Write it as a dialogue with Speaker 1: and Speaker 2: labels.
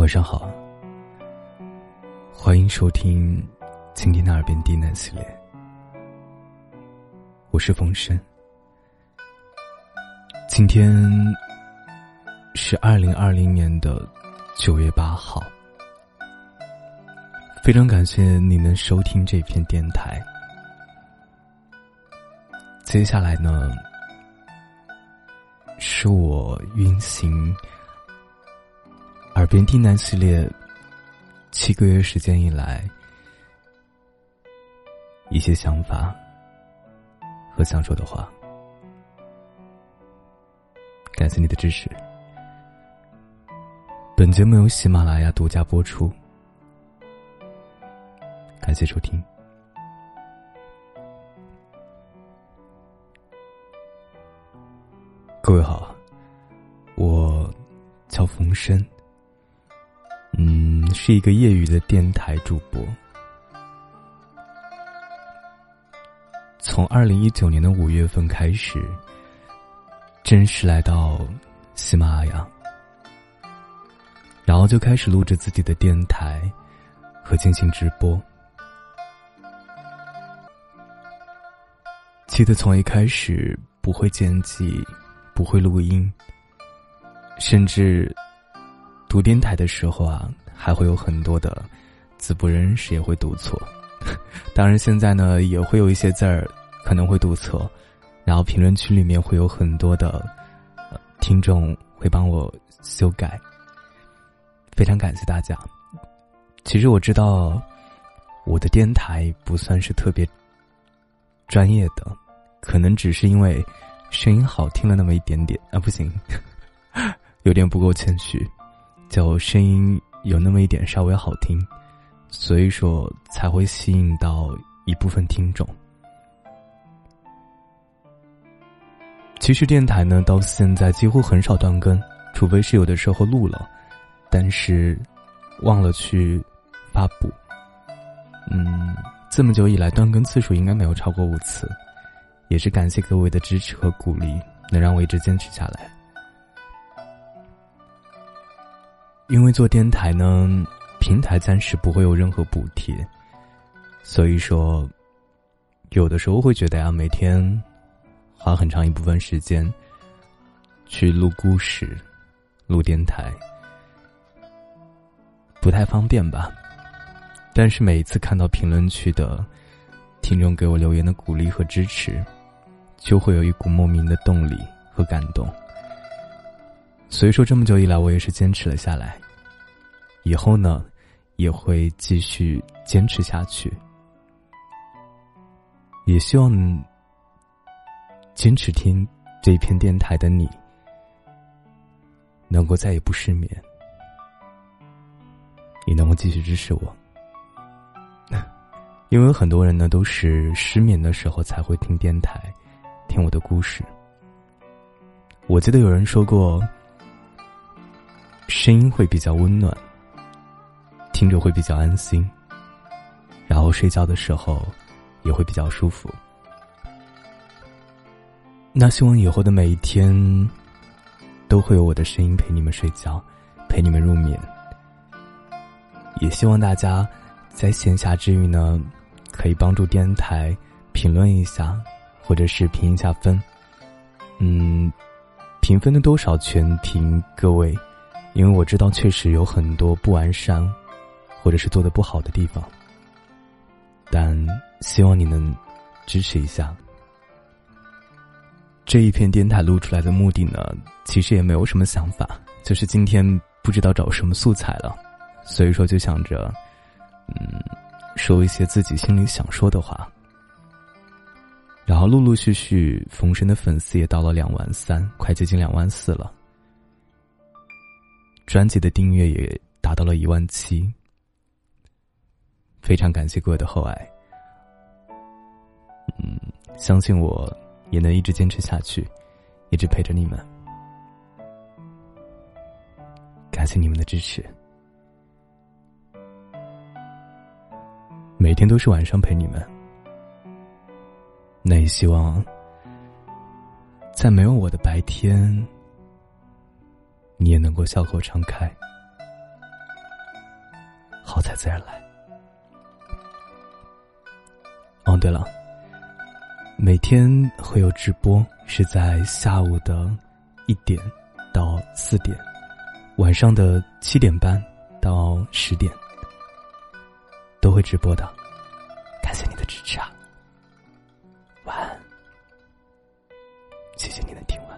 Speaker 1: 晚上好，欢迎收听今天的耳边低喃系列，我是冯生。今天是二零二零年的九月八号，非常感谢你能收听这篇电台。接下来呢，是我运行。耳边低喃系列，七个月时间以来，一些想法和想说的话，感谢你的支持。本节目由喜马拉雅独家播出，感谢收听。各位好，我叫冯生。是一个业余的电台主播。从二零一九年的五月份开始，正式来到喜马拉雅，然后就开始录制自己的电台和进行直播。记得从一开始不会剪辑，不会录音，甚至。读电台的时候啊，还会有很多的字不认识，也会读错。当然，现在呢也会有一些字儿可能会读错，然后评论区里面会有很多的听众会帮我修改。非常感谢大家。其实我知道我的电台不算是特别专业的，可能只是因为声音好听了那么一点点啊，不行，有点不够谦虚。就声音有那么一点稍微好听，所以说才会吸引到一部分听众。其实电台呢，到现在几乎很少断更，除非是有的时候录了，但是忘了去发布。嗯，这么久以来断更次数应该没有超过五次，也是感谢各位的支持和鼓励，能让我一直坚持下来。因为做电台呢，平台暂时不会有任何补贴，所以说，有的时候会觉得呀，每天花很长一部分时间去录故事、录电台，不太方便吧。但是每一次看到评论区的听众给我留言的鼓励和支持，就会有一股莫名的动力和感动。所以说，这么久以来，我也是坚持了下来。以后呢，也会继续坚持下去。也希望坚持听这一片电台的你，能够再也不失眠，也能够继续支持我。因为很多人呢，都是失眠的时候才会听电台，听我的故事。我记得有人说过。声音会比较温暖，听着会比较安心，然后睡觉的时候也会比较舒服。那希望以后的每一天都会有我的声音陪你们睡觉，陪你们入眠。也希望大家在闲暇之余呢，可以帮助电台评论一下，或者是评一下分。嗯，评分的多少全凭各位。因为我知道，确实有很多不完善，或者是做的不好的地方，但希望你能支持一下。这一篇电台录出来的目的呢，其实也没有什么想法，就是今天不知道找什么素材了，所以说就想着，嗯，说一些自己心里想说的话。然后陆陆续续，冯生的粉丝也到了两万三，快接近两万四了。专辑的订阅也达到了一万七，非常感谢各位的厚爱。嗯，相信我也能一直坚持下去，一直陪着你们。感谢你们的支持，每天都是晚上陪你们。那也希望在没有我的白天。你也能够笑口常开。好彩自然来。哦，对了，每天会有直播，是在下午的一点到四点，晚上的七点半到十点都会直播的。感谢你的支持啊！晚安，谢谢你的听完。